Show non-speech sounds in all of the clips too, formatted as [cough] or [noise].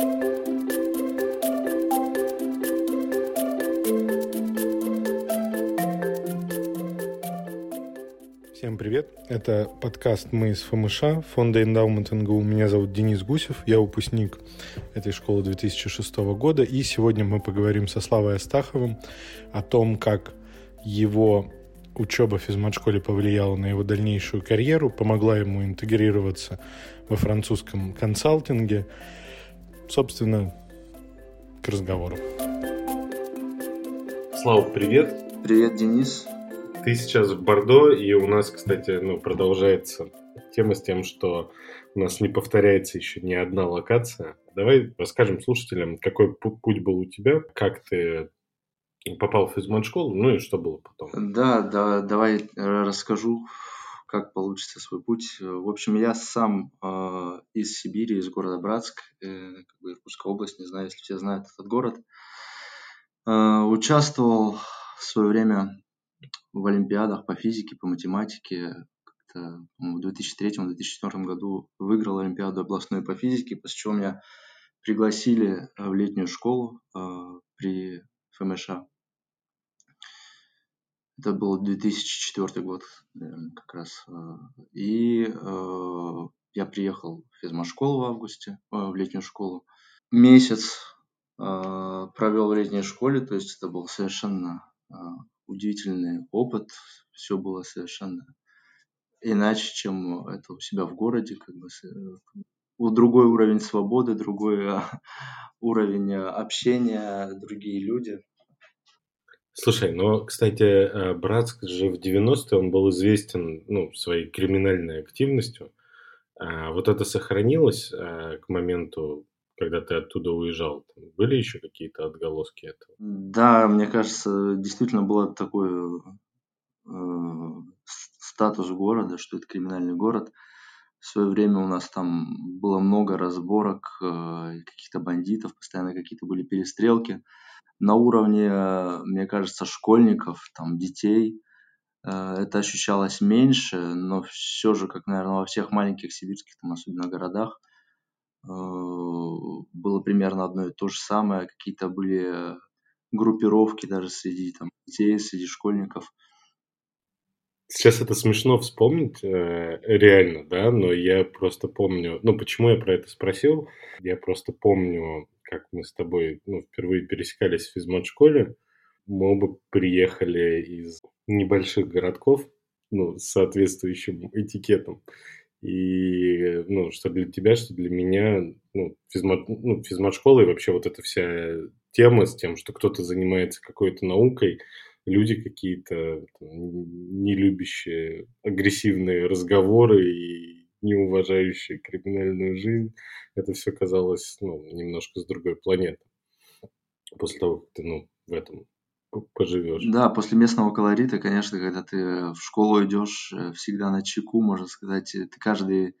Всем привет! Это подкаст «Мы из ФМШ», фонда «Эндаумент НГУ». Меня зовут Денис Гусев, я выпускник этой школы 2006 года. И сегодня мы поговорим со Славой Астаховым о том, как его учеба в физмат-школе повлияла на его дальнейшую карьеру, помогла ему интегрироваться во французском консалтинге. Собственно, к разговору. Слава, привет! Привет, Денис. Ты сейчас в Бордо, и у нас, кстати, ну, продолжается тема с тем, что у нас не повторяется еще ни одна локация. Давай расскажем слушателям, какой путь был у тебя, как ты попал в физмат-школу, ну и что было потом. Да, да, давай расскажу, как получится свой путь. В общем, я сам э, из Сибири, из города Братск, э, как бы Иркутская область, не знаю, если все знают этот город. Э, участвовал в свое время в олимпиадах по физике, по математике. Как-то в 2003-2004 году выиграл олимпиаду областной по физике, после чего меня пригласили в летнюю школу э, при ФМШ. Это был 2004 год, наверное, как раз. Э, и э, я приехал в физмат-школу в августе, э, в летнюю школу. Месяц э, провел в летней школе, то есть это был совершенно э, удивительный опыт, все было совершенно иначе, чем это у себя в городе, как бы у другой уровень свободы, другой [laughs] уровень общения, другие люди. Слушай, ну, кстати, э, Братск же в 90-е он был известен ну, своей криминальной активностью. А вот это сохранилось а, к моменту когда ты оттуда уезжал? Были еще какие-то отголоски этого? Да, мне кажется, действительно был такой э, статус города, что это криминальный город. В свое время у нас там было много разборок, э, каких-то бандитов, постоянно какие-то были перестрелки. На уровне, мне кажется, школьников, там, детей, э, это ощущалось меньше, но все же, как, наверное, во всех маленьких сибирских, там, особенно городах, Э, было примерно одно и то же самое. Какие-то были группировки даже среди там, детей, среди школьников. Сейчас это смешно вспомнить, э, реально, да, но я просто помню, ну, почему я про это спросил, я просто помню, как мы с тобой, ну, впервые пересекались в физмат-школе, мы оба приехали из небольших городков, ну, с соответствующим этикетом. И, ну, что для тебя, что для меня, ну, физмат, ну, физмат-школа и вообще вот эта вся тема с тем, что кто-то занимается какой-то наукой, люди какие-то не любящие агрессивные разговоры и не уважающие криминальную жизнь, это все казалось, ну, немножко с другой планеты. После того, как ты, ну, в этом поживешь. Да, после местного колорита, конечно, когда ты в школу идешь, э, всегда на чеку, можно сказать, ты каждый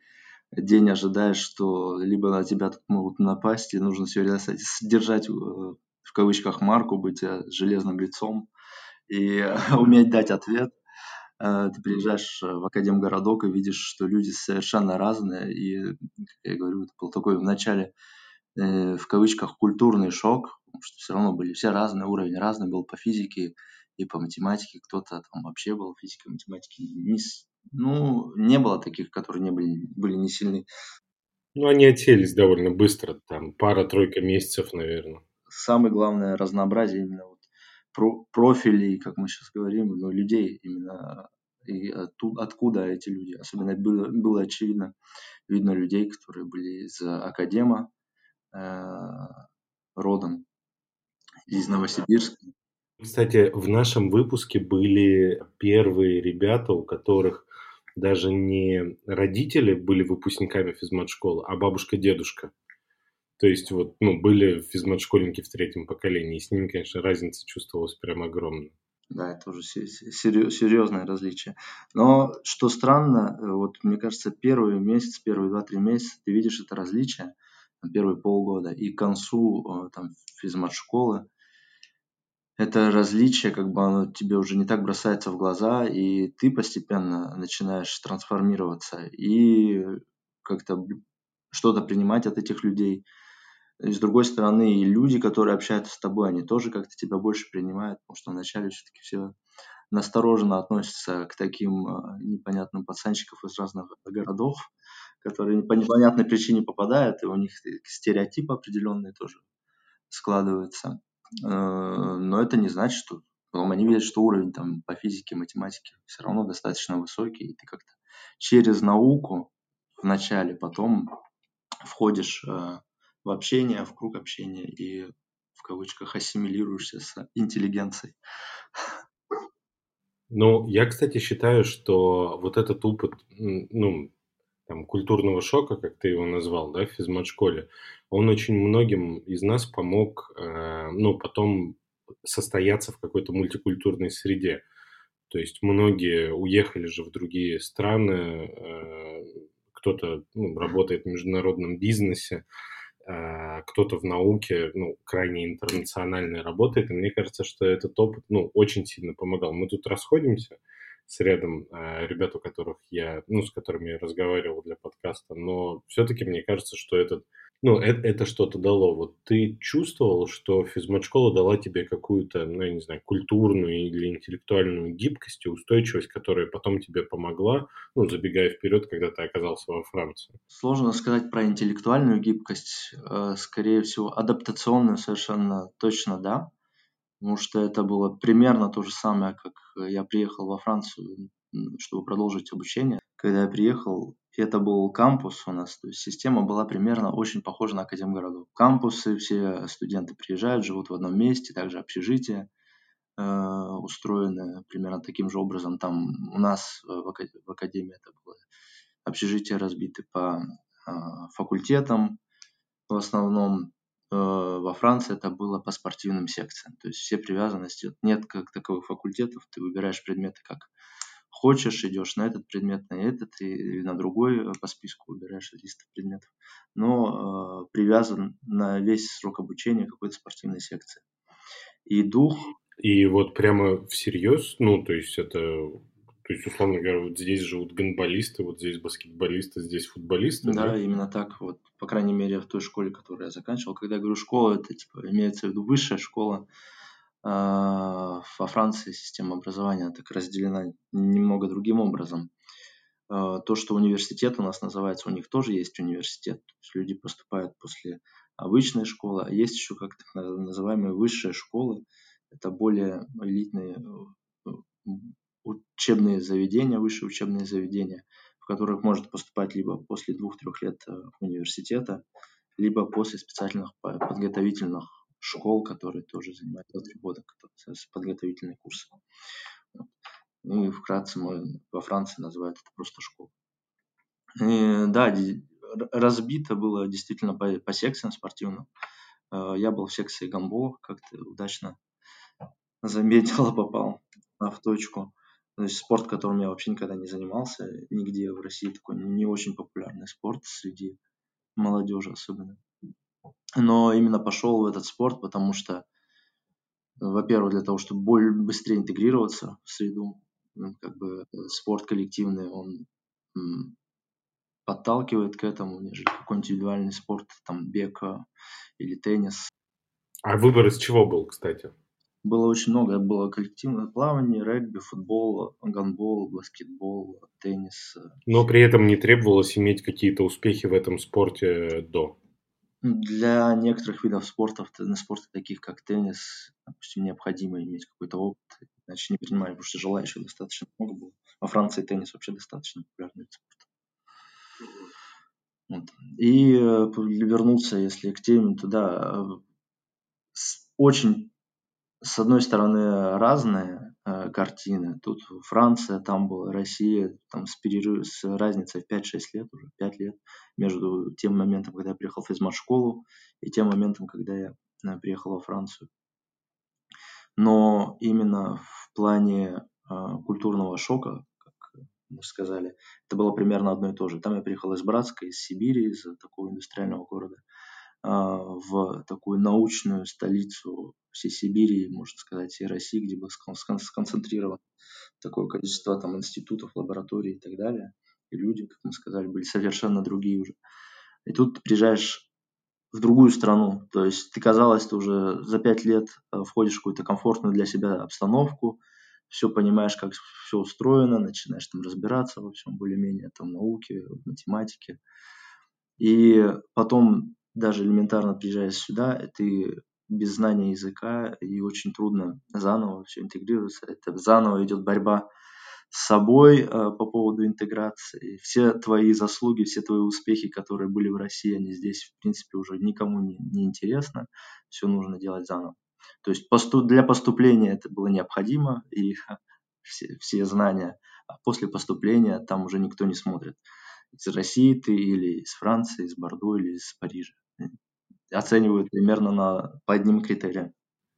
день ожидаешь, что либо на тебя тут могут напасть, и нужно все время держать э, в кавычках марку, быть э, железным лицом и [laughs] уметь дать ответ. Ты приезжаешь в Академгородок и видишь, что люди совершенно разные. И, как я говорю, это был такой в начале, в кавычках, культурный шок, потому что все равно были все разные, уровень разный был по физике и по математике, кто-то там вообще был физикой, математики, не, ну, не было таких, которые не были, были не сильны. Ну, они отселись довольно быстро, там пара-тройка месяцев, наверное. Самое главное разнообразие именно про профилей, как мы сейчас говорим, ну, людей именно и оттуда, откуда эти люди. Особенно было, было очевидно, видно людей, которые были из академа э, родом из Новосибирска. Кстати, в нашем выпуске были первые ребята, у которых даже не родители были выпускниками физмат-школы, а бабушка-дедушка. То есть вот, ну, были физмат-школьники в третьем поколении, и с ними, конечно, разница чувствовалась прям огромная. Да, это уже серьезное различие. Но что странно, э, вот мне кажется, первый месяц, первые два-три месяца ты видишь это различие, первые полгода, и к концу э, там физмат-школы это различие, как бы оно тебе уже не так бросается в глаза, и ты постепенно начинаешь трансформироваться и как-то что-то принимать от этих людей. И с другой стороны, и люди, которые общаются с тобой, они тоже как-то тебя больше принимают, потому что вначале все-таки все настороженно относятся к таким э, непонятным пацанчикам из разных городов, которые по непонятной причине попадают, и у них стереотипы определенные тоже складываются. Э, но это не значит, что потом они видят, что уровень там по физике, математике все равно достаточно высокий, и ты как-то через науку вначале, потом входишь э, в общение, в круг общения и в кавычках ассимилируешься с интеллигенцией. Ну, я, кстати, считаю, что вот этот опыт, ну, там, культурного шока, как ты его назвал, да, в физмат-школе, он очень многим из нас помог, э, ну, потом состояться в какой-то мультикультурной среде. То есть многие уехали же в другие страны, э, кто-то ну, работает в международном бизнесе, кто-то в науке, ну, крайне интернациональной работает, и мне кажется, что этот опыт, ну, очень сильно помогал. Мы тут расходимся, с рядом э, ребят, у которых я, ну, с которыми я разговаривал для подкаста, но все-таки мне кажется, что этот, ну, это, это что-то дало. Вот ты чувствовал, что физмат-школа дала тебе какую-то, ну, я не знаю, культурную или интеллектуальную гибкость и устойчивость, которая потом тебе помогла, ну, забегая вперед, когда ты оказался во Франции? Сложно сказать про интеллектуальную гибкость. Э, скорее всего, адаптационную совершенно точно, да потому что это было примерно то же самое, как я приехал во Францию, чтобы продолжить обучение. Когда я приехал, это был кампус у нас, то есть система была примерно очень похожа на Академгородок. Кампусы, все студенты приезжают, живут в одном месте, также общежитие э, устроены примерно таким же образом. Там у нас э, в, в Академии это было общежитие разбиты по э, факультетам, в основном Э, во Франции это было по спортивным секциям. То есть все привязанности, нет как таковых факультетов, ты выбираешь предметы как хочешь, идешь на этот предмет, на этот и на другой э, по списку выбираешь лист предметов. Но э, привязан на весь срок обучения какой-то спортивной секции. И дух... И вот прямо всерьез, ну, то есть это то есть, условно говоря, вот здесь живут гандболисты, вот здесь баскетболисты, здесь футболисты. Да, да, именно так. Вот, по крайней мере, в той школе, которую я заканчивал. Когда я говорю школа, это типа имеется в виду высшая школа. А, во Франции система образования так разделена немного другим образом. А, то, что университет у нас называется, у них тоже есть университет. То есть люди поступают после обычной школы, а есть еще как так называемые высшие школы. Это более элитные э, учебные заведения, высшие учебные заведения, в которых может поступать либо после двух-трех лет э, университета, либо после специальных подготовительных школ, которые тоже занимают до три года, подготовительные курсы. Ну и вкратце мы во Франции называют это просто школу. И, да, разбито было действительно по, по секциям спортивным. Э, я был в секции гамбола, как-то удачно заметил, [laughs] попал в точку. То есть спорт, которым я вообще никогда не занимался, нигде в России такой не очень популярный спорт среди молодежи особенно. Но именно пошел в этот спорт, потому что, во-первых, для того, чтобы более быстрее интегрироваться в среду, как бы спорт коллективный, он подталкивает к этому, нежели какой-нибудь индивидуальный спорт, там бег а, или теннис. А выбор из чего был, кстати? было очень много. Было коллективное плавание, регби, футбол, гандбол, баскетбол, теннис. Но при этом не требовалось иметь какие-то успехи в этом спорте до? Для некоторых видов спорта, на спорте таких как теннис, допустим, необходимо иметь какой-то опыт, иначе не принимали, потому что желающих достаточно много было. Во Франции теннис вообще достаточно популярный вид спорта. Вот. И э, вернуться, если к теме, туда э, очень с одной стороны, разные э, картины. Тут Франция, там была Россия, там с, перерыв, с разницей в 5-6 лет, уже 5 лет, между тем моментом, когда я приехал в физмат-школу, и тем моментом, когда я э, приехал во Францию. Но именно в плане э, культурного шока, как мы сказали, это было примерно одно и то же. Там я приехал из Братска, из Сибири, из такого индустриального города – а, в такую научную столицу всей Сибири, можно сказать, всей России, где было сконцентрировано такое количество там институтов, лабораторий и так далее. И люди, как мы сказали, были совершенно другие уже. И тут приезжаешь в другую страну. То есть ты, казалось, ты уже за пять лет э, входишь в какую-то комфортную для себя обстановку, все понимаешь, как все устроено, начинаешь там разбираться во всем более-менее, там, науке, математике. И потом даже элементарно приезжая сюда, ты без знания языка, и очень трудно заново все интегрироваться. Это заново идет борьба с собой э, по поводу интеграции. Все твои заслуги, все твои успехи, которые были в России, они здесь, в принципе, уже никому не, не интересно. Все нужно делать заново. То есть посту, для поступления это было необходимо, и [laughs] все, все знания. А после поступления там уже никто не смотрит. Из России ты или из Франции, из Бордо или из Парижа. Оценивают примерно на, по одним критериям.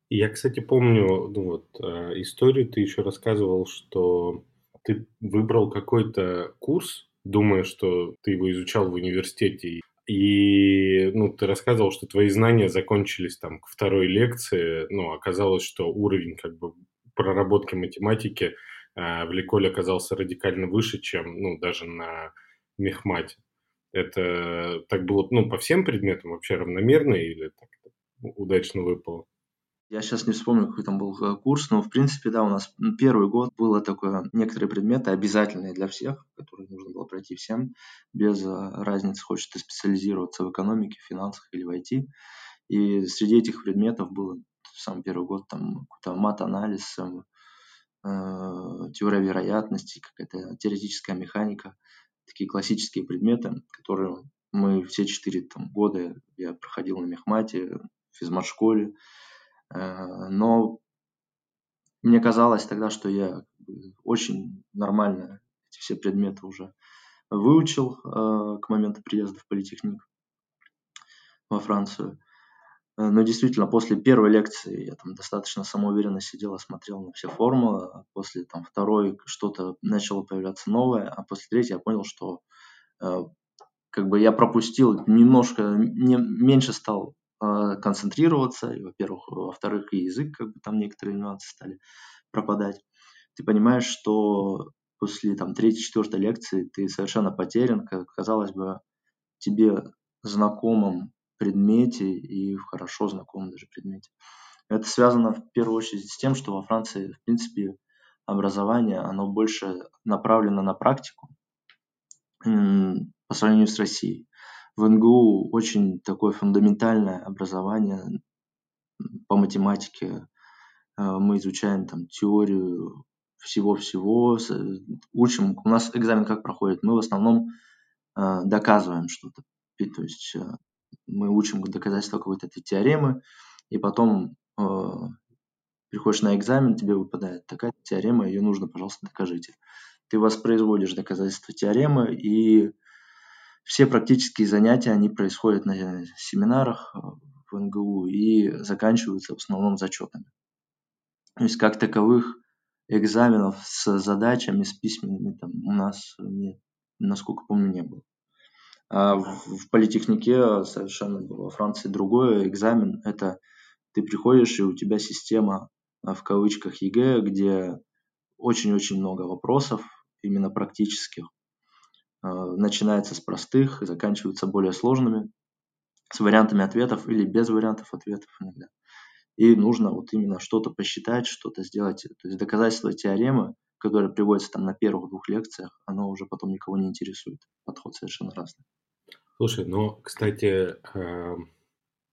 Я, кстати, помню ну вот, э, историю, ты еще рассказывал, что ты выбрал какой-то курс, думая, что ты его изучал в университете, и ну, ты рассказывал, что твои знания закончились там к второй лекции, ну, оказалось, что уровень как бы проработки математики э, в Ликоле оказался радикально выше, чем, ну, даже на мехмате. Это так было, ну, по всем предметам вообще равномерно или так удачно выпало? Я сейчас не вспомню, какой там был э, курс, но в принципе, да, у нас первый год было такое, некоторые предметы обязательные для всех, которые нужно было пройти всем, без э, разницы, хочешь ты специализироваться в экономике, финансах или в IT. И среди этих предметов был сам первый год там какой-то мат-анализ, э, теория вероятности, какая-то теоретическая механика, такие классические предметы, которые мы все четыре там, года я проходил на мехмате, в физмат-школе, Э, но мне казалось тогда, что я очень нормально эти все предметы уже выучил э, к моменту приезда в политехник во Францию. Э, но действительно, после первой лекции я там достаточно самоуверенно сидел, смотрел на все формулы, а после там, второй что-то начало появляться новое, а после третьей я понял, что как бы я пропустил немножко, не, меньше стал а, концентрироваться, и, во-первых, во-вторых, и язык, как бы там некоторые нюансы стали пропадать. Ты понимаешь, что после там третьей, четвертой лекции ты совершенно потерян, как казалось бы, тебе знакомом предмете и в хорошо знакомом даже предмете. Это связано в первую очередь с тем, что во Франции, в принципе, образование, оно больше направлено на практику по сравнению с Россией в НГУ очень такое фундаментальное образование по математике. Э, мы изучаем там теорию всего-всего, учим. У нас экзамен как проходит? Мы в основном э, доказываем что-то. То есть э, мы учим доказательства какой-то этой теоремы, и потом приходишь на экзамен, тебе выпадает такая теорема, ее нужно, пожалуйста, докажите. Ты воспроизводишь доказательства теоремы, и все практические занятия, они происходят на семинарах э, в НГУ и заканчиваются в основном зачетами. То есть как таковых экзаменов с задачами, с письменными там у нас нет, насколько помню, не было. А в, политехнике совершенно во Франции другой экзамен. Это ты приходишь, и у тебя система э, в кавычках ЕГЭ, где очень-очень много вопросов, именно практических, а, начинается с простых и заканчивается более сложными, с вариантами ответов или без вариантов ответов иногда. И нужно вот именно что-то посчитать, что-то сделать. То есть доказательство теоремы, которое приводится там на первых двух лекциях, оно уже потом никого не интересует. Подход совершенно разный. Слушай, но, кстати, а,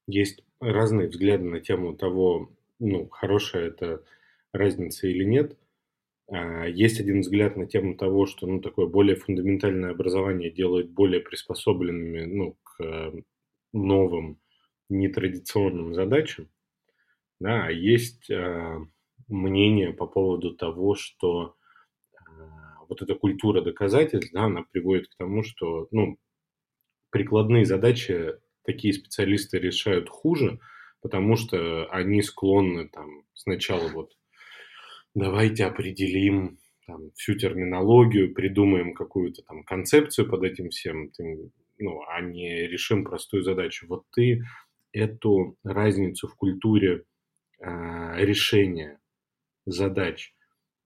есть разные взгляды на тему того, ну, хорошая это разница или нет – а, есть один взгляд на тему того, что ну, такое более фундаментальное образование делает более приспособленными ну, к новым нетрадиционным задачам. Да, а есть э, мнение по поводу того, что э, вот эта культура доказательств, да, она приводит к тому, что ну, прикладные задачи такие специалисты решают хуже, потому что они склонны там сначала вот давайте определим там, всю терминологию, придумаем какую-то там концепцию под этим всем, ну, а не решим простую задачу. Вот ты эту разницу в культуре э, решения задач,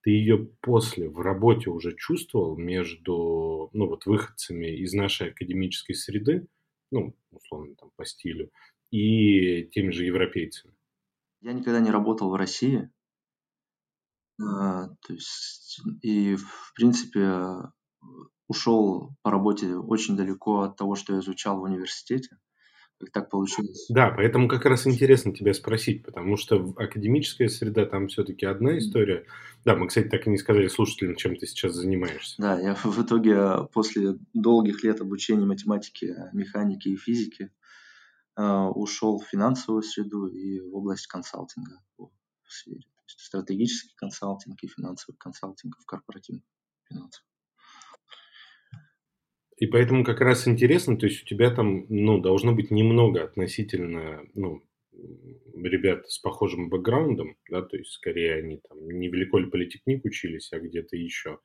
ты ее после в работе уже чувствовал между ну, вот, выходцами из нашей академической среды ну, условно, там, по стилю, и теми же европейцами? Я никогда не работал в России. А, то есть, и, в принципе, ушел по работе очень далеко от того, что я изучал в университете. Как так получилось. Да, поэтому как раз интересно тебя спросить, потому что академическая среда там все-таки одна история. Да, мы, кстати, так и не сказали слушателям, чем ты сейчас занимаешься. Да, я в итоге после долгих лет обучения математики, механики и физики э, ушел в финансовую среду и в область консалтинга в сфере. То есть стратегический консалтинг и финансовый консалтинг в корпоративных финансах. И поэтому как раз интересно, то есть у тебя там, ну, должно быть немного относительно, ну, ребят с похожим бэкграундом, да, то есть скорее они там не в Великоль политехник учились, а где-то еще.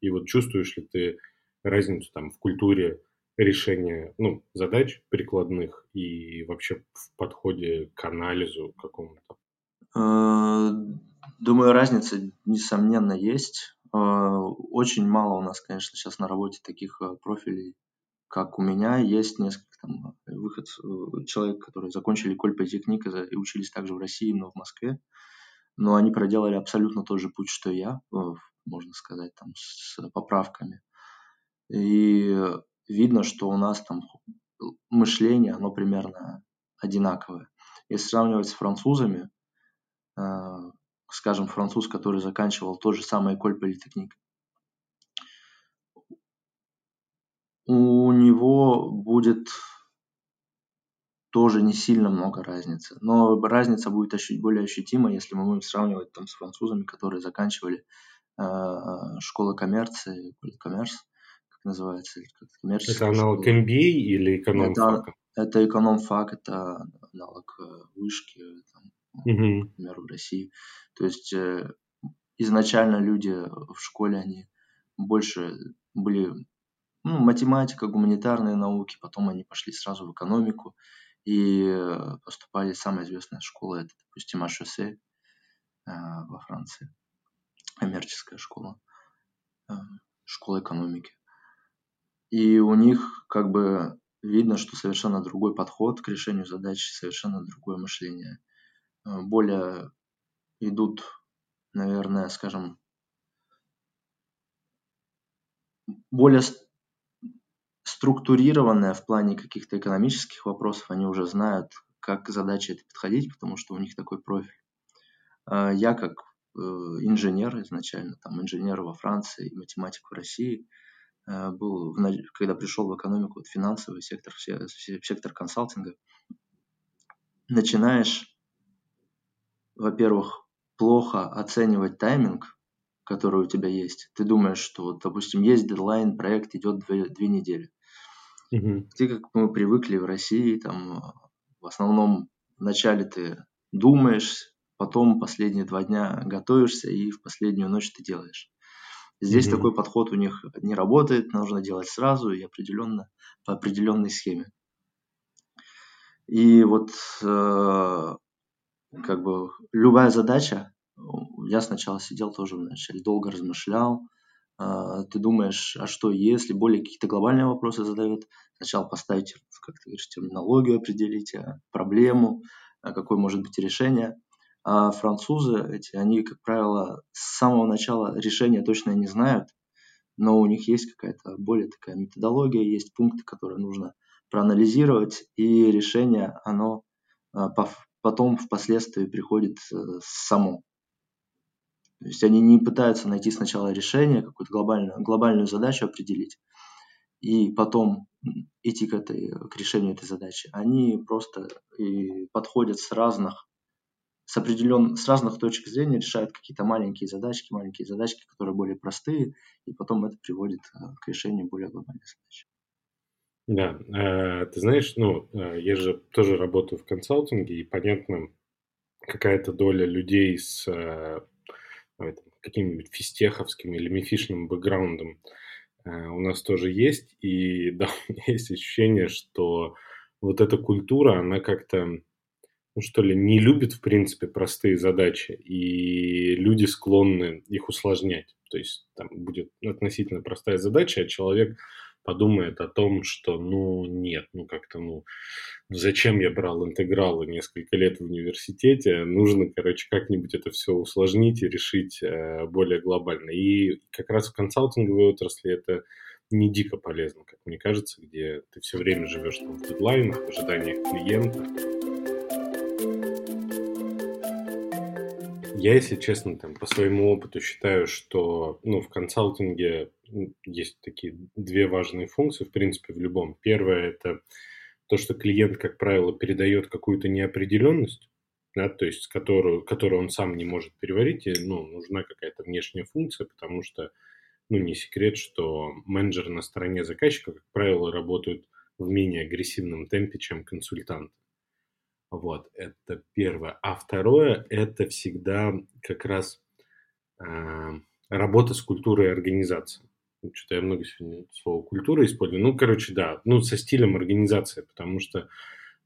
И вот чувствуешь ли ты разницу там в культуре решения, ну, задач прикладных и вообще в подходе к анализу какому-то? Э, думаю, разница, несомненно, есть. Э, очень мало у нас, конечно, сейчас на работе таких э, профилей, как у меня. Есть несколько там выход, человек, которые закончили Коль политехник и учились также в России, но в Москве. Но они проделали абсолютно тот же путь, что я, можно сказать, там, с поправками. И видно, что у нас там мышление, оно примерно одинаковое. Если сравнивать с французами, скажем, француз, который заканчивал тот же самый Эколь Политехник, у него будет тоже не сильно много разницы. Но разница будет ощу- более ощутима, если мы будем сравнивать там, с французами, которые заканчивали э, школы коммерции, коммерс, как называется, как Это аналог MBA или эконом-фака? Это, это эконом-фак, это аналог э, вышки, там, например, в России. То есть э, изначально люди в школе, они больше были ну, математика, гуманитарные науки, потом они пошли сразу в экономику и э, поступали в самая известная школа, это, допустим, HEC э, во Франции, коммерческая школа, э, школа экономики. И у них как бы видно, что совершенно другой подход к решению задач, совершенно другое мышление. Э, более идут, наверное, скажем, более структурированная в плане каких-то экономических вопросов, они уже знают, как к задаче это подходить, потому что у них такой профиль. А я как э, инженер изначально, там инженер во Франции, математик в России, э, был, когда пришел в экономику, вот финансовый сектор, сектор консалтинга, начинаешь, во-первых, плохо оценивать тайминг, который у тебя есть. Ты думаешь, что, вот, допустим, есть дедлайн, проект идет две, две недели. Угу. Ты, как мы привыкли в России, там, в основном вначале ты думаешь, потом последние два дня готовишься и в последнюю ночь ты делаешь. Здесь угу. такой подход у них не работает, нужно делать сразу и определенно по определенной схеме. И вот э, как бы любая задача, я сначала сидел тоже вначале, долго размышлял. А, ты думаешь, а что если, более какие-то глобальные вопросы задают, сначала поставить, как ты говоришь, терминологию определить, а, проблему, какое может быть решение. А французы эти, они, как правило, с самого начала решения точно не знают, но у них есть какая-то более такая методология, есть пункты, которые нужно проанализировать, и решение, оно потом впоследствии приходит э, само. То есть они не пытаются найти сначала решение, какую-то глобальную, глобальную задачу определить, и потом идти к, этой, к решению этой задачи. Они просто и подходят с разных, с, определен, с разных точек зрения, решают какие-то маленькие задачки, маленькие задачки, которые более простые, и потом это приводит э, к решению более глобальной задачи. Да, э, ты знаешь, ну, э, я же тоже работаю в консалтинге, и понятно, какая-то доля людей с ну, каким-нибудь фистеховским или мифишным бэкграундом э, у нас тоже есть. И [laughs] да, у меня есть ощущение, что вот эта культура, она как-то, ну что ли, не любит, в принципе, простые задачи, и люди склонны их усложнять. То есть там будет относительно простая задача, а человек подумает о том, что, ну, нет, ну, как-то, ну, зачем я брал интегралы несколько лет в университете, нужно, короче, как-нибудь это все усложнить и решить э, более глобально. И как раз в консалтинговой отрасли это не дико полезно, как мне кажется, где ты все время живешь там, в дедлайнах, в ожиданиях клиента. Я, если честно, там, по своему опыту считаю, что ну, в консалтинге есть такие две важные функции, в принципе, в любом. Первое – это то, что клиент, как правило, передает какую-то неопределенность, да, то есть которую, которую он сам не может переварить, и ну, нужна какая-то внешняя функция, потому что ну, не секрет, что менеджеры на стороне заказчика, как правило, работают в менее агрессивном темпе, чем консультанты. Вот, это первое. А второе, это всегда как раз э, работа с культурой организации. Что-то я много сегодня слово культура использую. Ну, короче, да, ну, со стилем организации, потому что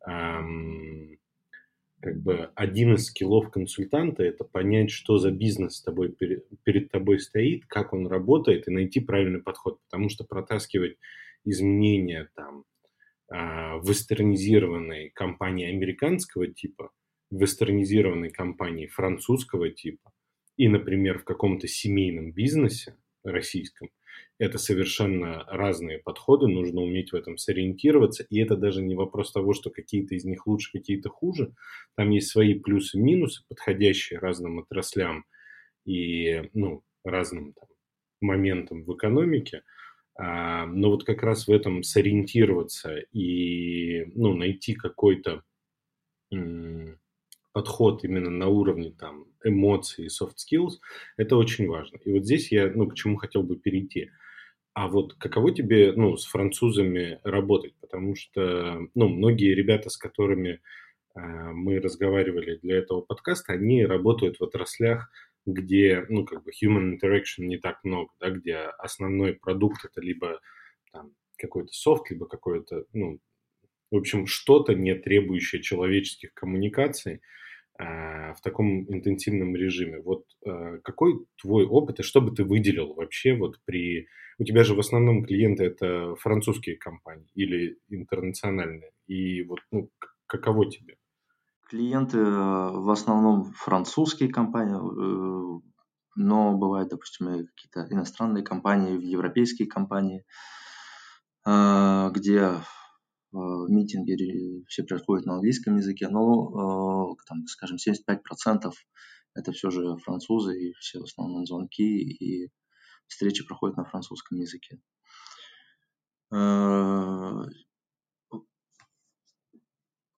эм, как бы один из скиллов консультанта – это понять, что за бизнес тобой, перед, перед тобой стоит, как он работает, и найти правильный подход. Потому что протаскивать изменения там вестернизированной компании американского типа, вестернизированной компании французского типа и, например, в каком-то семейном бизнесе российском, это совершенно разные подходы, нужно уметь в этом сориентироваться, и это даже не вопрос того, что какие-то из них лучше, какие-то хуже, там есть свои плюсы и минусы, подходящие разным отраслям и ну, разным там, моментам в экономике, а, но вот как раз в этом сориентироваться и ну, найти какой-то подход именно на уровне там эмоций и soft skills, это очень важно. И вот здесь я, ну, к чему хотел бы перейти – а вот каково тебе, ну, с французами работать? Потому что, ну, многие ребята, с которыми э, мы разговаривали для этого подкаста, они работают в отраслях, где, ну, как бы human interaction не так много, да, где основной продукт это либо там какой-то софт, либо какой-то, ну, в общем, что-то не требующее человеческих коммуникаций э, в таком интенсивном режиме. Вот э, какой твой опыт и что бы ты выделил вообще вот при у тебя же в основном клиенты это французские компании или интернациональные. И вот ну, каково тебе? Клиенты э, в основном французские компании, э, но бывают, допустим, и какие-то иностранные компании, европейские компании, э, где митинги все происходят на английском языке, но, там, скажем, 75% это все же французы, и все в основном звонки и встречи проходят на французском языке.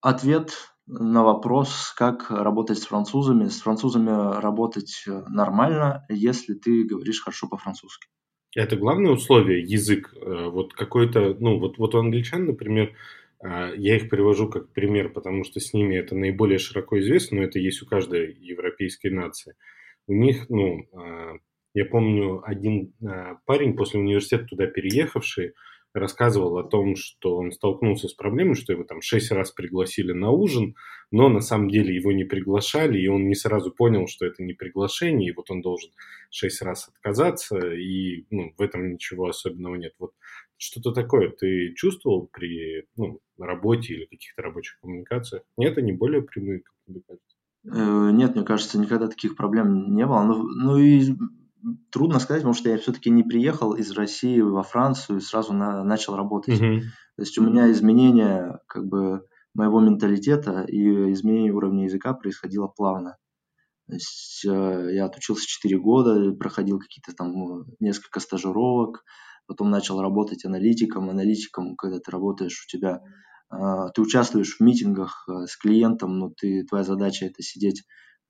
Ответ на вопрос, как работать с французами. С французами работать нормально, если ты говоришь хорошо по-французски. Это главное условие, язык. Э, вот какой-то, ну, вот, вот у англичан, например, э, я их привожу как пример, потому что с ними это наиболее широко известно, но это есть у каждой европейской нации. У них, ну, я помню, один э, парень после университета туда переехавший рассказывал о том, что он столкнулся с проблемой, что его там шесть раз пригласили на ужин, но на самом деле его не приглашали, и он не сразу понял, что это не приглашение, и вот он должен шесть раз отказаться, и ну, в этом ничего особенного нет. Вот что-то такое ты чувствовал при ну, работе или каких-то рабочих коммуникациях? Нет, они более прямые, кажется? Э, нет, мне кажется, никогда таких проблем не было. Ну, ну и трудно сказать, потому что я все-таки не приехал из России во Францию и сразу на, начал работать. Mm-hmm. То есть у меня изменение как бы моего менталитета и изменение уровня языка происходило плавно. То есть э, я отучился 4 года, проходил какие-то там ну, несколько стажировок, потом начал работать аналитиком. Аналитиком, когда ты работаешь, у тебя э, ты участвуешь в митингах э, с клиентом, но ты, твоя задача это сидеть,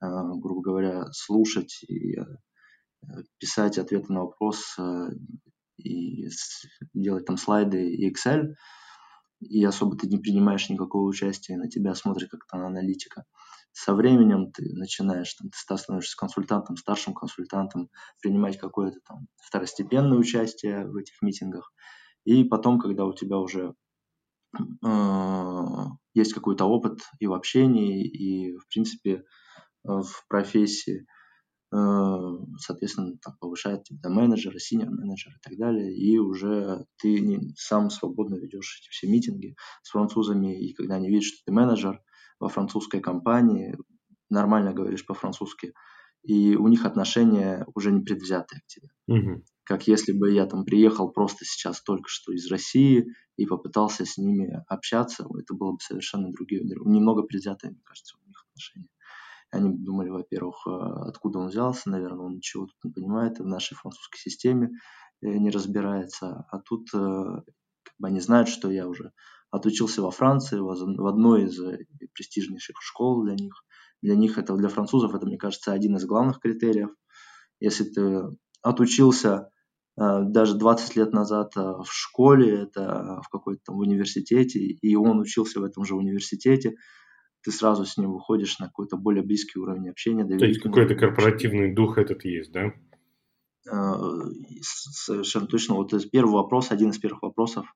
э, грубо говоря, слушать и э, писать ответы на вопрос э, и делать там слайды и Excel, и особо ты не принимаешь никакого участия, на тебя смотрит как-то на аналитика. Со временем ты начинаешь, там, ты становишься консультантом, старшим консультантом, принимать какое-то там второстепенное участие в этих митингах. И потом, когда у тебя уже э, есть какой-то опыт и в общении, и, в принципе, в профессии, Э, соответственно, там повышает тебя до менеджера, синер менеджера и так далее, и уже ты не, сам свободно ведешь эти все митинги с французами, и когда они видят, что ты менеджер во французской компании, нормально говоришь по-французски, и у них отношения уже не предвзятые к тебе. Угу. Как если бы я там приехал просто сейчас только что из России и попытался с ними общаться, это было бы совершенно другие, немного предвзятые, мне кажется, у них отношения. Они думали, во-первых, э, откуда он взялся, наверное, он ничего тут не понимает, в нашей французской системе э, не разбирается. А тут э, как бы они знают, что я уже отучился во Франции, в одной из престижнейших школ для них. Для них это, для французов, это, мне кажется, один из главных критериев. Если ты отучился даже 20 лет назад в школе, это в какой-то там университете, и он учился в этом же университете, ты сразу с ним выходишь на какой-то более близкий уровень общения. То есть какой-то корпоративный дух этот есть, да? А, совершенно точно. Вот первый вопрос, один из первых вопросов,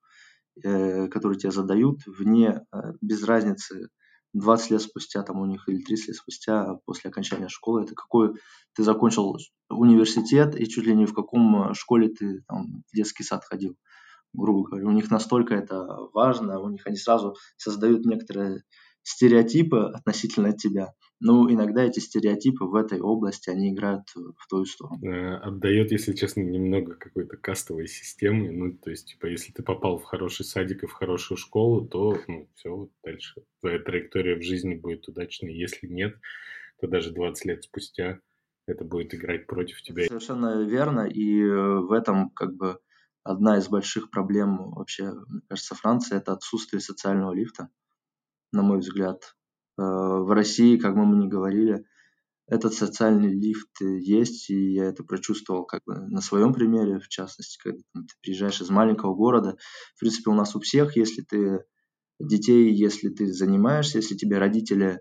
э, которые тебе задают, вне, э, без разницы, 20 лет спустя там у них или 30 лет спустя после окончания школы, это какой ты закончил университет и чуть ли не в каком э, школе ты там в детский сад ходил, грубо говоря. У них настолько это важно, у них они сразу создают некоторые стереотипы относительно тебя. Ну, иногда эти стереотипы в этой области, они играют в твою сторону. Э, отдает, если честно, немного какой-то кастовой системы. Ну, то есть, типа, если ты попал в хороший садик и в хорошую школу, то, ну, все, дальше твоя траектория в жизни будет удачной. Если нет, то даже 20 лет спустя это будет играть против тебя. Совершенно верно, и э, в этом как бы одна из больших проблем вообще, мне кажется, Франции – это отсутствие социального лифта на мой взгляд. Э, в России, как мы не говорили, этот социальный лифт есть, и я это прочувствовал как бы на своем примере, в частности, когда ты приезжаешь из маленького города. В принципе, у нас у всех, если ты детей, если ты занимаешься, если тебе родители э,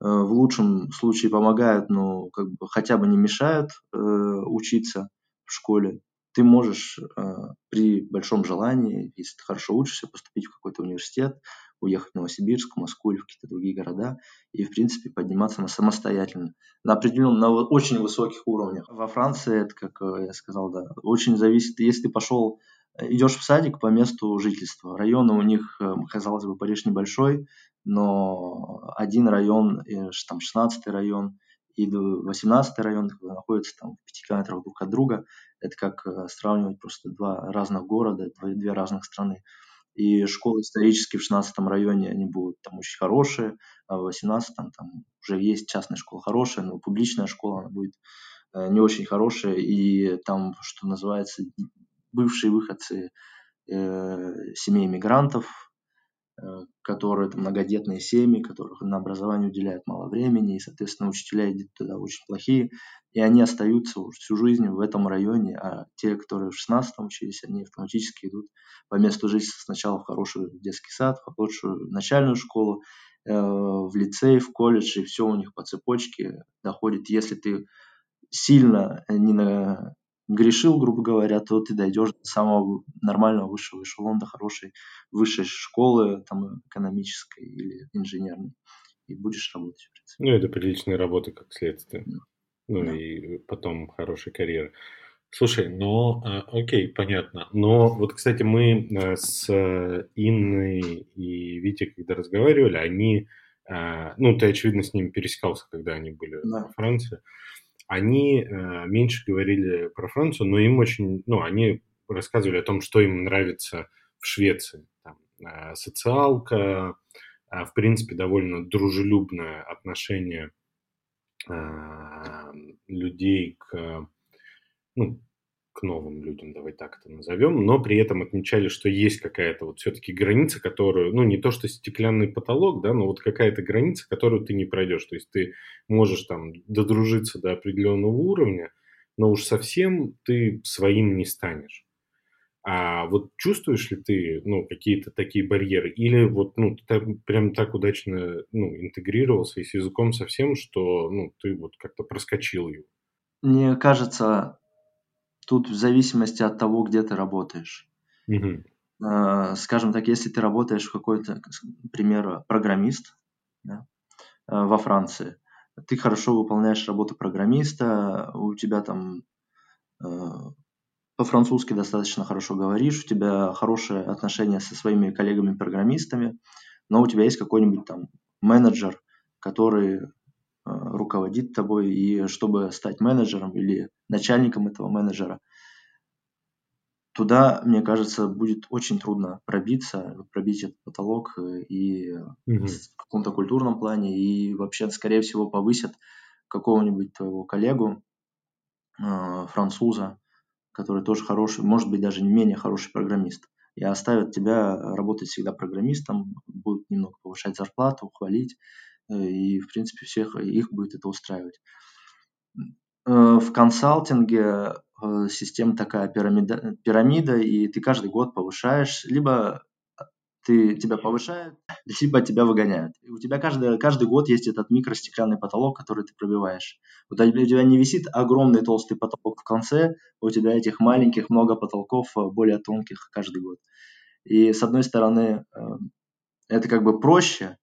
в лучшем случае помогают, но как бы хотя бы не мешают э, учиться в школе, ты можешь э, при большом желании, если ты хорошо учишься, поступить в какой-то университет, уехать в Новосибирск, в Москву или в какие-то другие города и, в принципе, подниматься на самостоятельно, на определенном, на очень высоких уровнях. Во Франции, это, как э, я сказал, да, очень зависит, если ты пошел, э, идешь в садик по месту жительства. Районы у них, э, казалось бы, Париж небольшой, но один район, там 16-й район и 18-й район находятся там в 5 километрах друг от друга. Это как сравнивать просто два разных города, две разных страны. И школы исторические в 16 районе, они будут там очень хорошие, а в 18 там уже есть частная школа хорошая, но публичная школа, она будет э, не очень хорошая, и там, что называется, бывшие выходцы э, семей мигрантов, которые это многодетные семьи, которых на образование уделяют мало времени, и, соответственно, учителя идут туда очень плохие, и они остаются всю жизнь в этом районе, а те, которые в 16 учились, они автоматически идут по месту жительства сначала в хороший детский сад, в хорошую начальную школу, э, в лицей, в колледж, и все у них по цепочке доходит. Если ты сильно не на грешил, грубо говоря, то ты дойдешь до самого нормального высшего эшелона, до хорошей высшей школы там, экономической или инженерной, и будешь работать. В принципе. Ну, это приличная работа, как следствие. Да. Ну, да. и потом хорошая карьера. Слушай, ну, окей, понятно. Но вот, кстати, мы э, с Инной и Витей, когда разговаривали, они, э, ну, ты, очевидно, с ними пересекался, когда они были да. во Франции они э, меньше говорили про Францию, но им очень, ну, они рассказывали о том, что им нравится в Швеции. Там, э, социалка, э, в принципе, довольно дружелюбное отношение э, людей к, ну, к новым людям, давай так это назовем, но при этом отмечали, что есть какая-то вот все-таки граница, которую, ну, не то что стеклянный потолок, да, но вот какая-то граница, которую ты не пройдешь. То есть ты можешь там додружиться до определенного уровня, но уж совсем ты своим не станешь. А вот чувствуешь ли ты, ну, какие-то такие барьеры? Или вот, ну, ты прям так удачно, ну, интегрировался и с языком совсем, что, ну, ты вот как-то проскочил его? Мне кажется, Тут в зависимости от того, где ты работаешь. Угу. Скажем так, если ты работаешь в какой-то, например, программист да, э, во Франции, ты хорошо выполняешь работу программиста, у тебя там э, по-французски достаточно хорошо говоришь, у тебя хорошие отношения со своими коллегами-программистами, но у тебя есть какой-нибудь там менеджер, который э, руководит тобой, и чтобы стать менеджером или начальником этого менеджера, туда, мне кажется, будет очень трудно пробиться, пробить этот потолок э, и угу. в каком-то культурном плане, и вообще, скорее всего, повысят какого-нибудь твоего коллегу, э, француза, который тоже хороший, может быть, даже не менее хороший программист, и оставят тебя работать всегда программистом, будут немного повышать зарплату, хвалить, э, и, в принципе, всех их будет это устраивать. В консалтинге Э, система такая пирамида, пирамида, и ты каждый год повышаешь, либо ты, тебя повышают, либо тебя выгоняют. И у тебя каждый, каждый год есть этот микростеклянный потолок, который ты пробиваешь. У тебя не висит огромный толстый потолок в конце, у тебя этих маленьких много потолков, э, более тонких каждый год. И с одной стороны, э, это как бы проще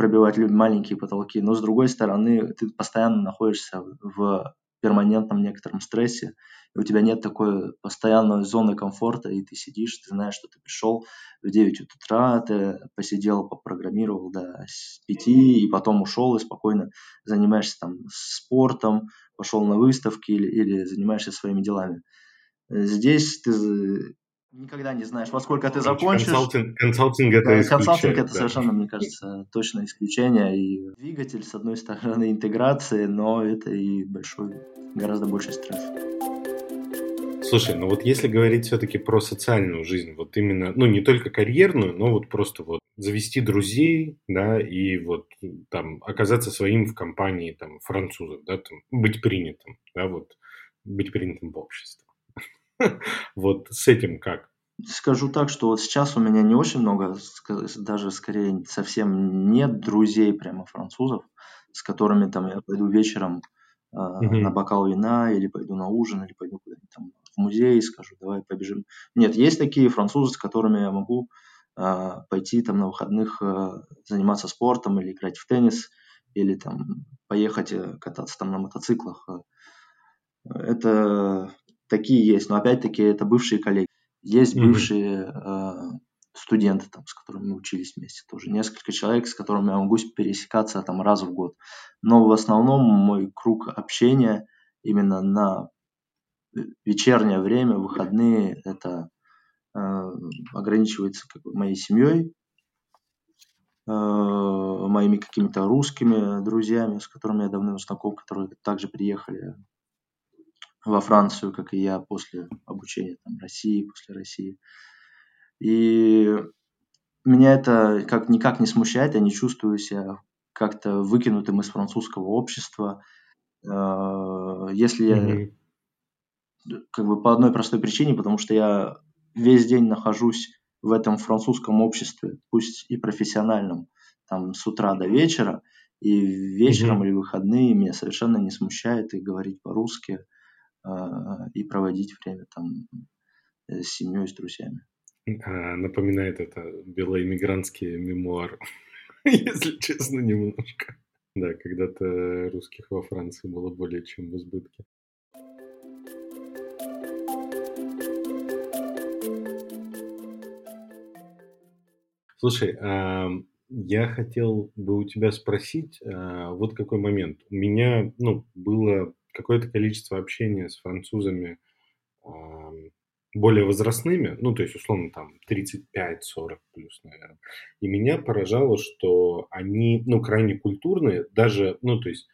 пробивать маленькие потолки, но с другой стороны, ты постоянно находишься в перманентном некотором стрессе, и у тебя нет такой постоянной зоны комфорта, и ты сидишь, ты знаешь, что ты пришел в 9 утра, ты посидел, попрограммировал до 5, и потом ушел и спокойно занимаешься там спортом, пошел на выставки или, или занимаешься своими делами. Здесь ты никогда не знаешь, во сколько ты закончишь. Консалтинг, консалтинг это да, Консалтинг это да. совершенно, мне кажется, точно исключение. И двигатель, с одной стороны, интеграции, но это и большой, гораздо больший стресс. Слушай, ну вот если говорить все-таки про социальную жизнь, вот именно, ну не только карьерную, но вот просто вот завести друзей, да, и вот там оказаться своим в компании там французов, да, там быть принятым, да, вот быть принятым в обществе. [laughs] Вот с этим как? Скажу так, что вот сейчас у меня не очень много, даже скорее совсем нет друзей прямо французов, с которыми там я пойду вечером э, mm-hmm. на бокал вина или пойду на ужин или пойду куда-нибудь там в музей и скажу, давай побежим. Нет, есть такие французы, с которыми я могу э, пойти там на выходных э, заниматься спортом или играть в теннис или там поехать кататься там на мотоциклах. Это такие есть, но опять-таки это бывшие коллеги. Есть mm-hmm. бывшие э, студенты, там, с которыми мы учились вместе тоже. Несколько человек, с которыми я могу пересекаться там раз в год. Но в основном мой круг общения именно на вечернее время, выходные, это э, ограничивается как бы, моей семьей, э, моими какими-то русскими друзьями, с которыми я давно знаком, которые также приехали во Францию, как и я, после обучения там, России, после России. И меня это как никак не смущает, я не чувствую себя как-то выкинутым из французского общества. Э, если я mm-hmm. как бы по одной простой причине, потому что я весь день нахожусь в этом французском обществе, пусть и профессиональном, там с утра до вечера, и вечером mm-hmm. или выходные меня совершенно не смущает и говорить по-русски. А, и проводить время там э, с семьей, с друзьями. А, напоминает это белоэмигрантские мемуары, [laughs] если честно, немножко. Да, когда-то русских во Франции было более чем в избытке. Слушай, я хотел бы у тебя спросить а, вот какой момент. У меня, ну, было какое-то количество общения с французами более возрастными, ну, то есть, условно, там, 35-40 плюс, наверное. И меня поражало, что они, ну, крайне культурные, даже, ну, то есть,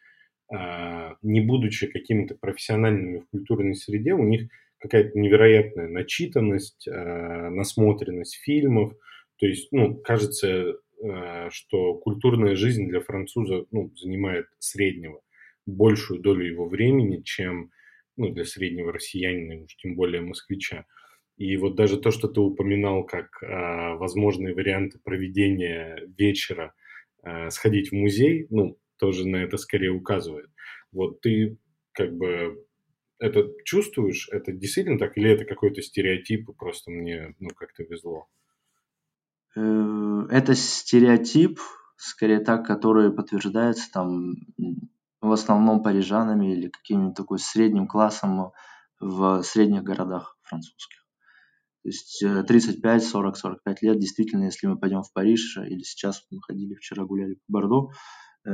э, не будучи какими-то профессиональными в культурной среде, у них какая-то невероятная начитанность, э, насмотренность фильмов. То есть, ну, кажется, э, что культурная жизнь для француза, ну, занимает среднего большую долю его времени, чем ну, для среднего россиянина, уж тем более москвича. И вот даже то, что ты упоминал как э, возможные варианты проведения вечера, э, сходить в музей, ну, тоже на это скорее указывает. Вот ты как бы это чувствуешь? Это действительно так? Или это какой-то стереотип, и просто мне, ну, как-то везло? Э, это стереотип, скорее так, который подтверждается там в основном парижанами или каким-нибудь такой средним классом в средних городах французских. То есть 35, 40, 45 лет, действительно, если мы пойдем в Париж, или сейчас мы ходили, вчера гуляли по Бордо, э,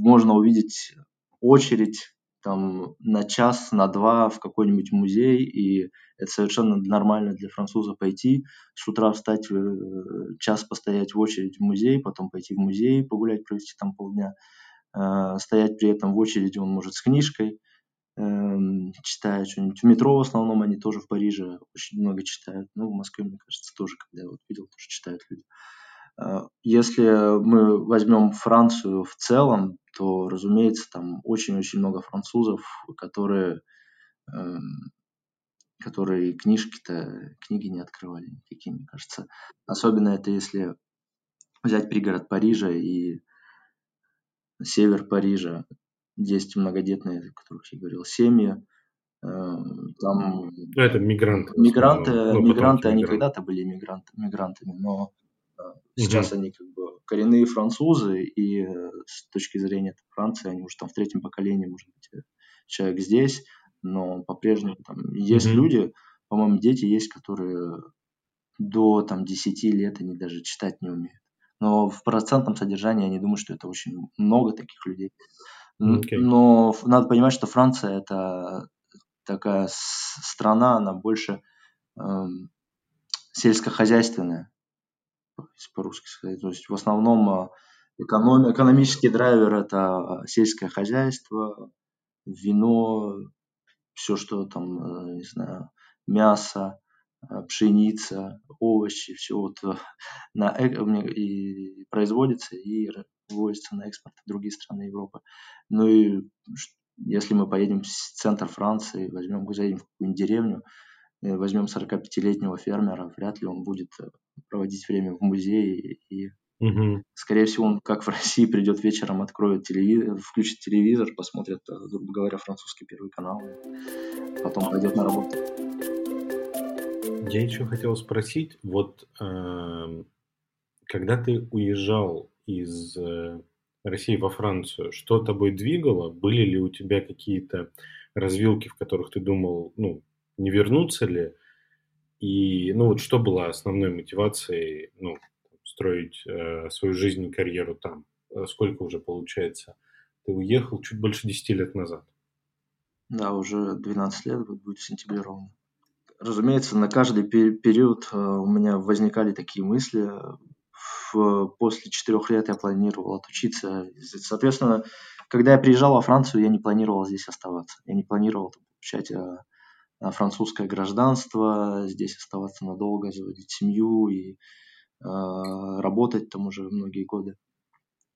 можно увидеть очередь там на час, на два в какой-нибудь музей, и это совершенно нормально для француза пойти, с утра встать, э, час постоять в очередь в музей, потом пойти в музей, погулять, провести там полдня, э, стоять при этом в очереди он может с книжкой, эм, читает что-нибудь. В метро в основном они тоже в Париже очень много читают. Ну, в Москве, мне кажется, тоже, когда я вот видел, тоже читают люди. Э, если мы возьмем Францию в целом, то, разумеется, там очень-очень много французов, которые, эм, которые книжки-то, книги не открывали никакие, мне кажется. Особенно это если взять пригород Парижа и север Парижа, есть многодетные, о которых я говорил, семьи, эм, там... Ну, это мигранты. Мигранты, ну, мигранты, они когда-то были мигрант, мигрантами, но Сейчас угу. они как бы коренные французы, и э, с точки зрения Франции, они уже там в третьем поколении, может быть, э, человек здесь, но по-прежнему там есть угу. люди, по-моему, дети есть, которые до там 10 лет они даже читать не умеют. Но в процентном содержании я не думаю, что это очень много таких людей. Okay. Но надо понимать, что Франция это такая страна, она больше эм, сельскохозяйственная если по-русски сказать. То есть в основном а, эконом, экономический драйвер – это сельское хозяйство, вино, все, что там, э, не знаю, мясо, э, пшеница, овощи, все вот э, на, и производится и вывозится на экспорт в другие страны Европы. Ну и если мы поедем в центр Франции, возьмем, заедем в какую-нибудь деревню, возьмем 45-летнего фермера, вряд ли он будет проводить время в музее. И, угу. скорее всего, он, как в [laughs] России, придет вечером, откроет телевизор, включит телевизор, посмотрит, э, грубо говоря, французский первый канал, потом пойдет на работу. Я еще хотел спросить, вот э, когда ты уезжал из э, России во Францию, что тобой двигало? Были ли у тебя какие-то развилки, в которых ты думал, ну, не вернуться ли? И, ну, вот что было основной мотивацией, ну, строить э, свою жизнь и карьеру там? Э, сколько уже получается? Ты уехал чуть больше 10 лет назад. Да, уже 12 лет будет в сентябре ровно. Разумеется, на каждый период э, у меня возникали такие мысли. После четырех лет я планировал отучиться. Соответственно, когда я приезжал во Францию, я не планировал здесь оставаться. Я не планировал получать э, Э, французское гражданство, здесь оставаться надолго, заводить семью и работать там уже многие годы.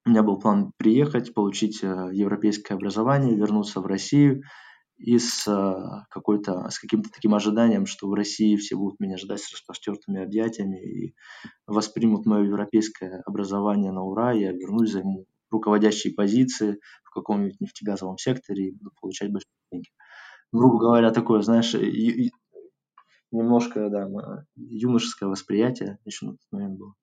У меня был план приехать, получить европейское образование, вернуться в Россию и с, э, какой-то, с каким-то таким ожиданием, что в России все будут меня ждать с распростертыми объятиями и воспримут мое европейское образование на ура, я вернусь, займу руководящие позиции в каком-нибудь нефтегазовом секторе и буду получать большие деньги грубо говоря, такое, знаешь, немножко, да, юношеское восприятие еще на тот момент было.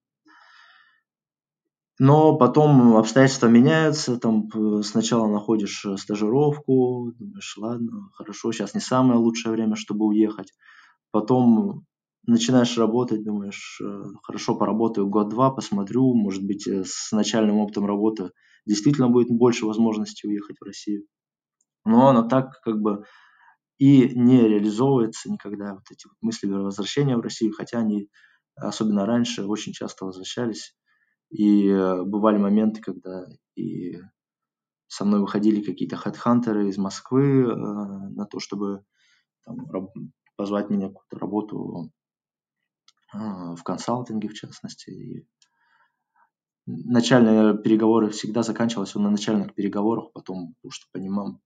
Но потом обстоятельства меняются, там сначала находишь э, стажировку, думаешь, ладно, хорошо, сейчас не самое лучшее время, чтобы уехать. Потом начинаешь работать, думаешь, э, хорошо, поработаю год-два, посмотрю, может быть, э, с начальным опытом работы действительно будет больше возможностей уехать в Россию. Но оно так как бы и не реализовывается никогда вот эти вот мысли возвращения в Россию, хотя они, особенно раньше, очень часто возвращались. И э, бывали моменты, когда и со мной выходили какие-то хедхантеры из Москвы э, на то, чтобы там, позвать меня какую-то работу э, в консалтинге, в частности. И начальные переговоры всегда заканчивались на начальных переговорах, потом, потому что понимал,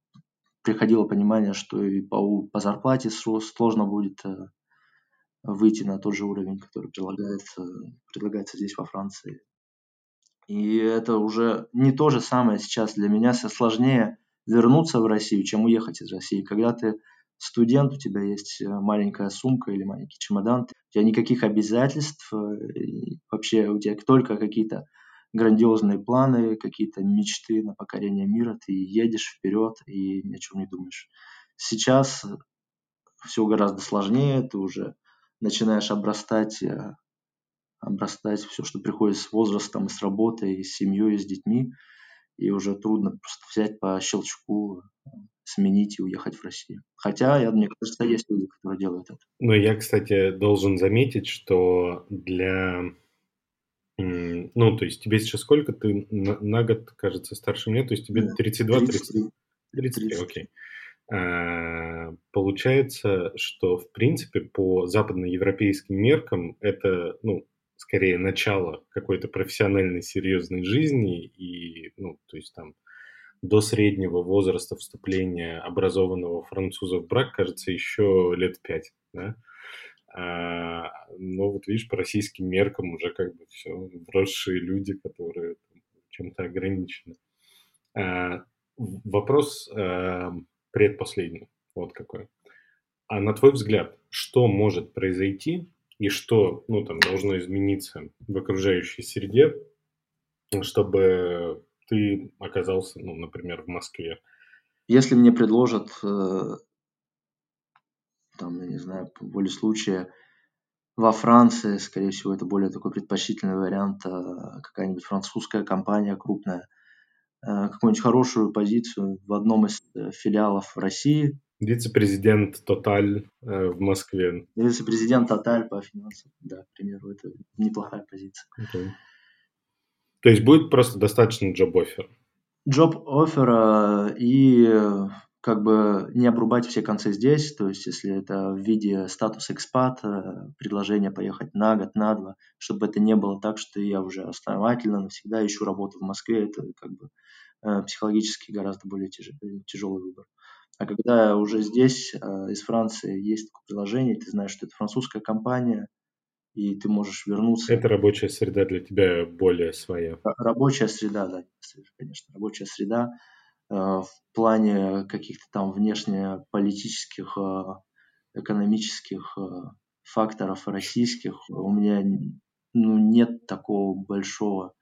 приходило понимание, что и по, по зарплате сложно будет э, выйти на тот же уровень, который предлагается, предлагается здесь во Франции. И это уже не то же самое сейчас для меня, сложнее вернуться в Россию, чем уехать из России. Когда ты студент, у тебя есть э, маленькая сумка или маленький чемодан, у тебя никаких обязательств, э, вообще у тебя только какие-то грандиозные планы, какие-то мечты на покорение мира, ты едешь вперед и ни о чем не думаешь. Сейчас все гораздо сложнее, ты уже начинаешь обрастать, э, обрастать все, что приходит с возрастом, и с работой, и с семьей, и с детьми, и уже трудно просто взять по щелчку, сменить и уехать в Россию. Хотя, я, мне кажется, есть люди, которые делают это. Ну, я, кстати, должен заметить, что для... Ну, то есть тебе сейчас сколько? Ты на, на год, кажется, старше меня, то есть тебе 32, 33? 33, 33 окей. А, получается, что, в принципе, по западноевропейским меркам это, ну, скорее начало какой-то профессиональной серьезной жизни и, ну, то есть там до среднего возраста вступления образованного француза в брак, кажется, еще лет пять, да? А, но вот видишь, по российским меркам уже как бы все вросшие люди, которые чем-то ограничены. А, вопрос а, предпоследний, вот какой. А на твой взгляд, что может произойти и что ну, там, должно измениться в окружающей среде, чтобы ты оказался, ну, например, в Москве? Если мне предложат, э, там, я не знаю, по воле случая, во Франции, скорее всего, это более такой предпочтительный вариант, э, какая-нибудь французская компания крупная, э, какую-нибудь хорошую позицию в одном из филиалов в России. Вице-президент Тоталь в Москве. Вице-президент Тоталь по финансам, да, к примеру, это неплохая позиция. Okay. То есть будет просто достаточно джоб-оффер? Джоб-оффера и как бы не обрубать все концы здесь, то есть если это в виде статус экспат, предложение поехать на год, на два, чтобы это не было так, что я уже основательно навсегда ищу работу в Москве, это как бы э, психологически гораздо более тяжелый выбор. А когда уже здесь, э, из Франции, есть такое предложение, ты знаешь, что это французская компания, и ты можешь вернуться. Это рабочая среда для тебя более своя. Рабочая среда, да, конечно, рабочая среда э, в плане каких-то там внешнеполитических, э, экономических э, факторов российских у меня ну, нет такого большого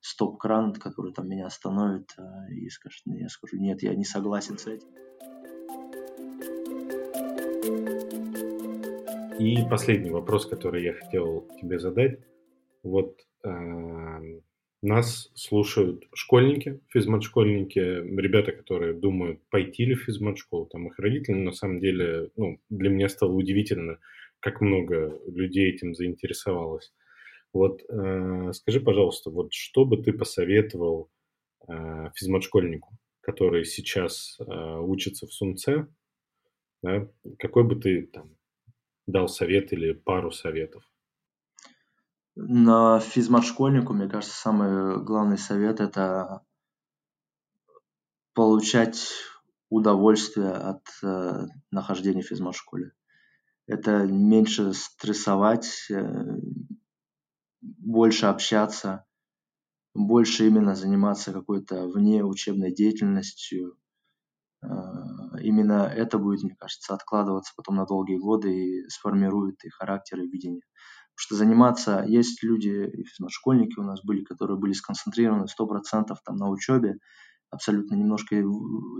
стоп-крана, который там меня остановит и скажет, я скажу, нет, я не согласен с этим. И последний вопрос, который я хотел тебе задать. Вот э, нас слушают школьники, физмат-школьники, ребята, которые думают, пойти ли в физмат-школу, там их родители, на самом деле, ну, для меня стало удивительно, как много людей этим заинтересовалось. Вот э, скажи, пожалуйста, вот что бы ты посоветовал э, физмат-школьнику, который сейчас э, учится в Сунце, да, какой бы ты там дал совет или пару советов? На физмат-школьнику, мне кажется, самый главный совет – это получать удовольствие от э, нахождения в физмат-школе. Это меньше стрессовать, э, больше общаться, больше именно заниматься какой-то внеучебной деятельностью, а, именно это будет, мне кажется, откладываться потом на долгие годы и сформирует и характер, и видение. Потому что заниматься, есть люди, школьники у нас были, которые были сконцентрированы 100% там на учебе, абсолютно немножко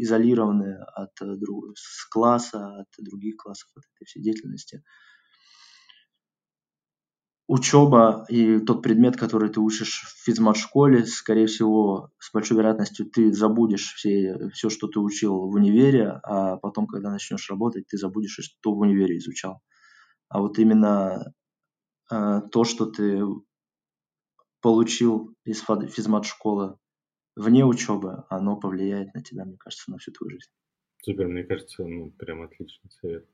изолированные от э, с класса, от других классов, от этой всей деятельности учеба и тот предмет, который ты учишь в физмат-школе, скорее всего, с большой вероятностью ты забудешь все, все, что ты учил в универе, а потом, когда начнешь работать, ты забудешь, что в универе изучал. А вот именно э, то, что ты получил из физмат-школы вне учебы, оно повлияет на тебя, мне кажется, на всю твою жизнь. Супер, мне кажется, ну, прям отличный совет.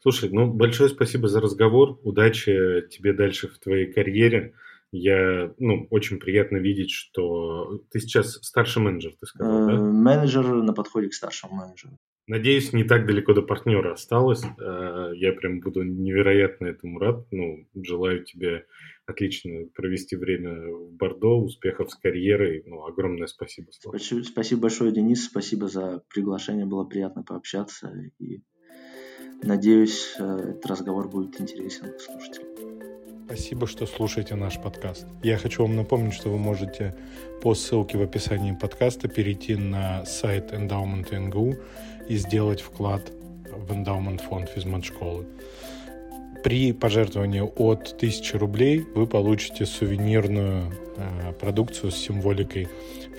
Слушай, ну, большое спасибо за разговор. Удачи тебе дальше в твоей карьере. Я, ну, очень приятно видеть, что ты сейчас старший менеджер, ты сказал, да? Э, менеджер на подходе к старшему менеджеру. Надеюсь, не так далеко до партнера осталось. Э, я прям буду невероятно этому рад. Ну, желаю тебе отлично провести время в Бордо, успехов с карьерой. Ну, огромное спасибо. Спасибо, спасибо большое, Денис. Спасибо за приглашение. Было приятно пообщаться. И надеюсь, э, этот разговор будет интересен слушателям. Спасибо, что слушаете наш подкаст. Я хочу вам напомнить, что вы можете по ссылке в описании подкаста перейти на сайт Endowment НГУ и сделать вклад в Endowment фонд физмат-школы. При пожертвовании от 1000 рублей вы получите сувенирную э, продукцию с символикой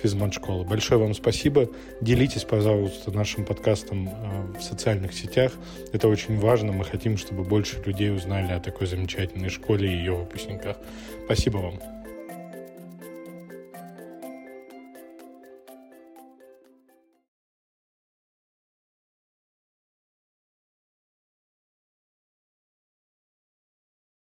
физмат-школы. Большое вам спасибо. Делитесь, пожалуйста, нашим подкастом э, в социальных сетях. Это очень важно. Мы хотим, чтобы больше людей узнали о такой замечательной школе и ее выпускниках. Спасибо вам.